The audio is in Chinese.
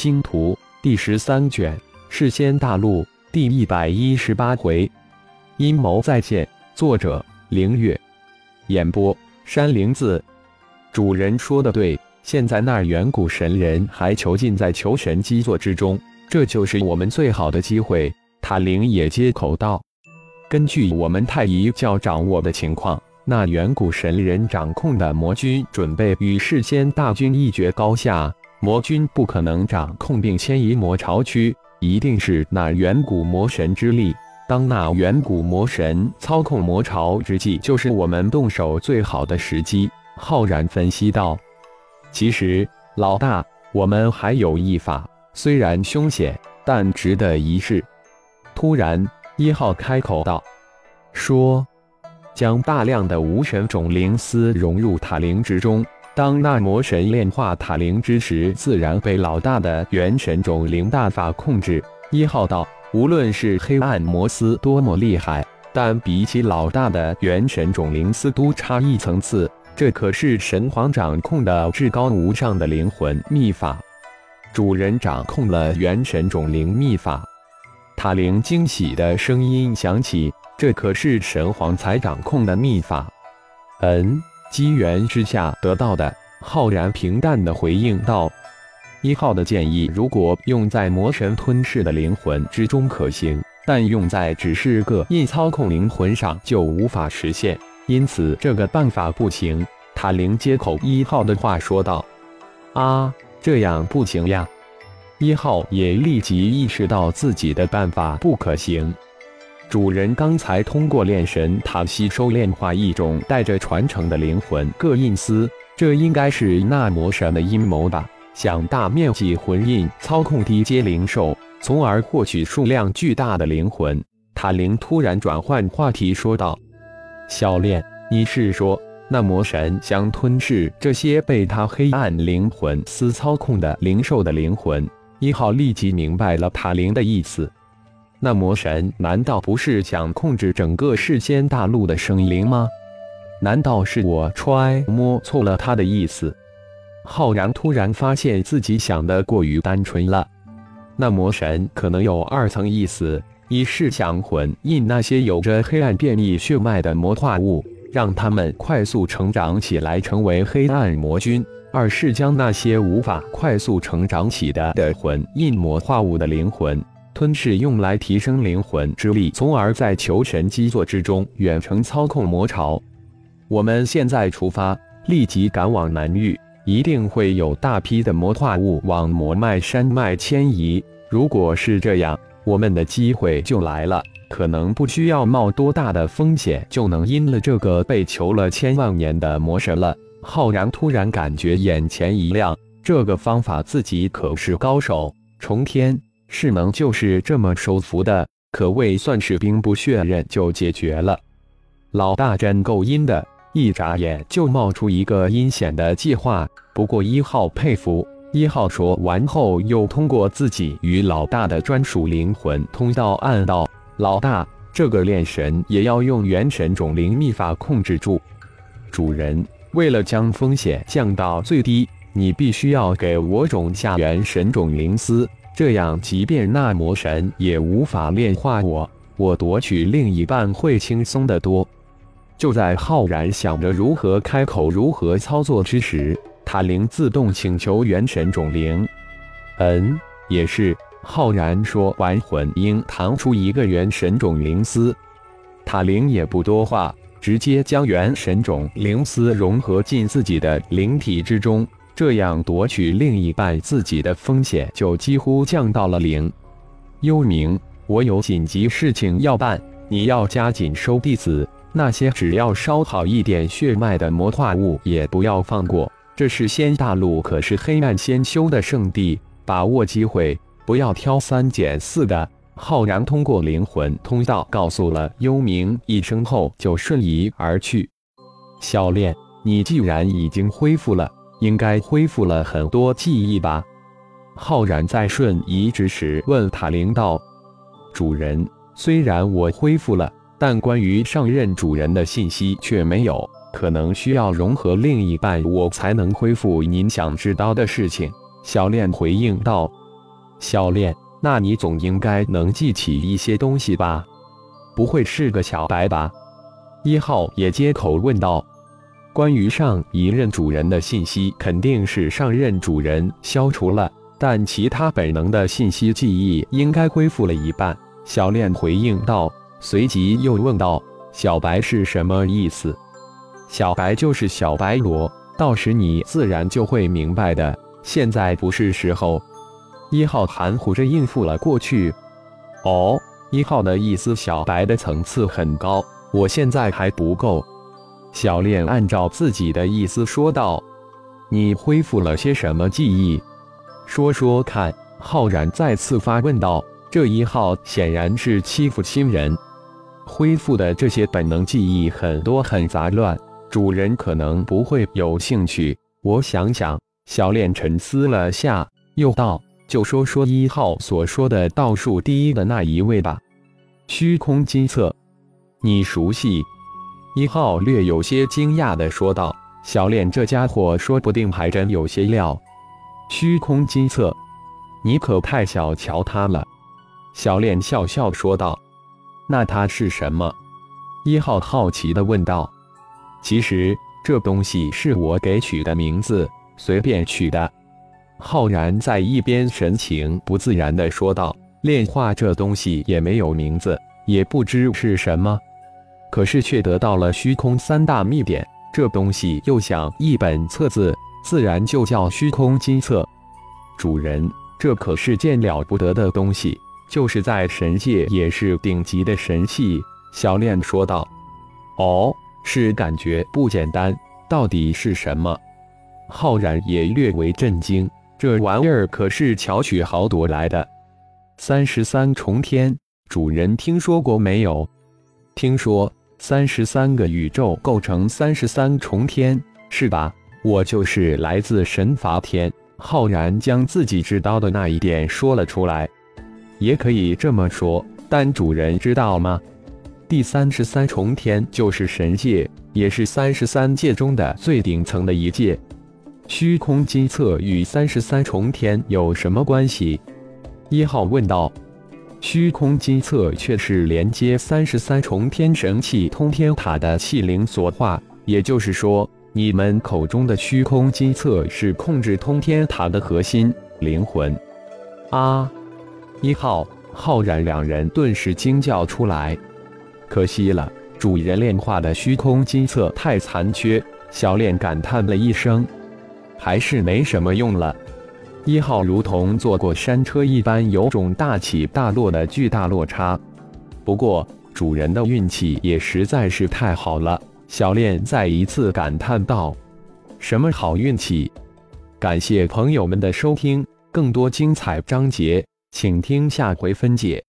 星图》第十三卷《世仙大陆》第一百一十八回。阴谋再现，作者：凌月，演播：山灵子。主人说的对，现在那远古神人还囚禁在求神基座之中，这就是我们最好的机会。塔灵也接口道：“根据我们太乙教掌握的情况。”那远古神人掌控的魔君准备与世仙大军一决高下，魔君不可能掌控并迁移魔巢区，一定是那远古魔神之力。当那远古魔神操控魔巢之际，就是我们动手最好的时机。浩然分析道：“其实，老大，我们还有一法，虽然凶险，但值得一试。”突然，一号开口道：“说。”将大量的无神种灵丝融入塔灵之中。当那魔神炼化塔灵之时，自然被老大的元神种灵大法控制。一号道：无论是黑暗魔斯多么厉害，但比起老大的元神种灵斯都差一层次。这可是神皇掌控的至高无上的灵魂秘法。主人掌控了元神种灵秘法。塔灵惊喜的声音响起。这可是神皇才掌控的秘法，嗯，机缘之下得到的。浩然平淡的回应道：“一号的建议，如果用在魔神吞噬的灵魂之中可行，但用在只是个印操控灵魂上就无法实现，因此这个办法不行。”塔灵接口一号的话说道：“啊，这样不行呀！”一号也立即意识到自己的办法不可行。主人刚才通过炼神塔吸收炼化一种带着传承的灵魂各印丝，这应该是那魔神的阴谋吧？想大面积魂印操控低阶灵兽，从而获取数量巨大的灵魂。塔灵突然转换话题说道：“小炼，你是说那魔神想吞噬这些被他黑暗灵魂丝操控的灵兽的灵魂？”一号立即明白了塔灵的意思。那魔神难道不是想控制整个世间大陆的生灵吗？难道是我揣摩错了他的意思？浩然突然发现自己想的过于单纯了。那魔神可能有二层意思：一是想混印那些有着黑暗变异血脉的魔化物，让他们快速成长起来，成为黑暗魔君；二是将那些无法快速成长起的的混印魔化物的灵魂。吞噬用来提升灵魂之力，从而在求神基座之中远程操控魔巢。我们现在出发，立即赶往南域，一定会有大批的魔化物往魔脉山脉迁移。如果是这样，我们的机会就来了，可能不需要冒多大的风险就能阴了这个被囚了千万年的魔神了。浩然突然感觉眼前一亮，这个方法自己可是高手，重天。势能就是这么收服的，可谓算是兵不血刃就解决了。老大真够阴的，一眨眼就冒出一个阴险的计划。不过一号佩服。一号说完后，又通过自己与老大的专属灵魂通道暗道：“老大，这个炼神也要用元神种灵秘法控制住。主人，为了将风险降到最低，你必须要给我种下元神种灵丝。”这样，即便那魔神也无法炼化我，我夺取另一半会轻松得多。就在浩然想着如何开口、如何操作之时，塔灵自动请求元神种灵。嗯，也是。浩然说完，混婴弹出一个元神种灵丝，塔灵也不多话，直接将元神种灵丝融合进自己的灵体之中。这样夺取另一半自己的风险就几乎降到了零。幽冥，我有紧急事情要办，你要加紧收弟子。那些只要稍好一点血脉的魔化物也不要放过。这是仙大陆，可是黑暗仙修的圣地，把握机会，不要挑三拣四的。浩然通过灵魂通道告诉了幽冥一声后，就瞬移而去。小炼，你既然已经恢复了。应该恢复了很多记忆吧？浩然在瞬移之时问塔灵道：“主人，虽然我恢复了，但关于上任主人的信息却没有，可能需要融合另一半，我才能恢复您想知道的事情。”小恋回应道：“小恋，那你总应该能记起一些东西吧？不会是个小白吧？一号也接口问道。关于上一任主人的信息，肯定是上任主人消除了，但其他本能的信息记忆应该恢复了一半。小练回应道，随即又问道：“小白是什么意思？”“小白就是小白罗，到时你自然就会明白的。现在不是时候。”一号含糊着应付了过去。“哦，一号的意思，小白的层次很高，我现在还不够。”小练按照自己的意思说道：“你恢复了些什么记忆？说说看。”浩然再次发问道：“这一号显然是欺负新人，恢复的这些本能记忆很多很杂乱，主人可能不会有兴趣。我想想。”小练沉思了下，又道：“就说说一号所说的倒数第一的那一位吧。”虚空金策，你熟悉？一号略有些惊讶地说道：“小练这家伙说不定还真有些料。”虚空金色，你可太小瞧他了。”小练笑笑说道。“那他是什么？”一号好奇地问道。“其实这东西是我给取的名字，随便取的。”浩然在一边神情不自然地说道：“炼化这东西也没有名字，也不知是什么。”可是却得到了虚空三大秘典，这东西又像一本册子，自然就叫虚空金册。主人，这可是件了不得的东西，就是在神界也是顶级的神器。小练说道：“哦，是感觉不简单，到底是什么？”浩然也略为震惊，这玩意儿可是巧取豪夺来的。三十三重天，主人听说过没有？听说。三十三个宇宙构成三十三重天，是吧？我就是来自神罚天。浩然将自己知道的那一点说了出来。也可以这么说，但主人知道吗？第三十三重天就是神界，也是三十三界中的最顶层的一界。虚空金册与三十三重天有什么关系？一号问道。虚空金册却是连接三十三重天神器通天塔的器灵所化，也就是说，你们口中的虚空金册是控制通天塔的核心灵魂。啊！一号、浩然两人顿时惊叫出来。可惜了，主人炼化的虚空金册太残缺。小炼感叹了一声，还是没什么用了。一号如同坐过山车一般，有种大起大落的巨大落差。不过主人的运气也实在是太好了，小练再一次感叹道：“什么好运气？”感谢朋友们的收听，更多精彩章节，请听下回分解。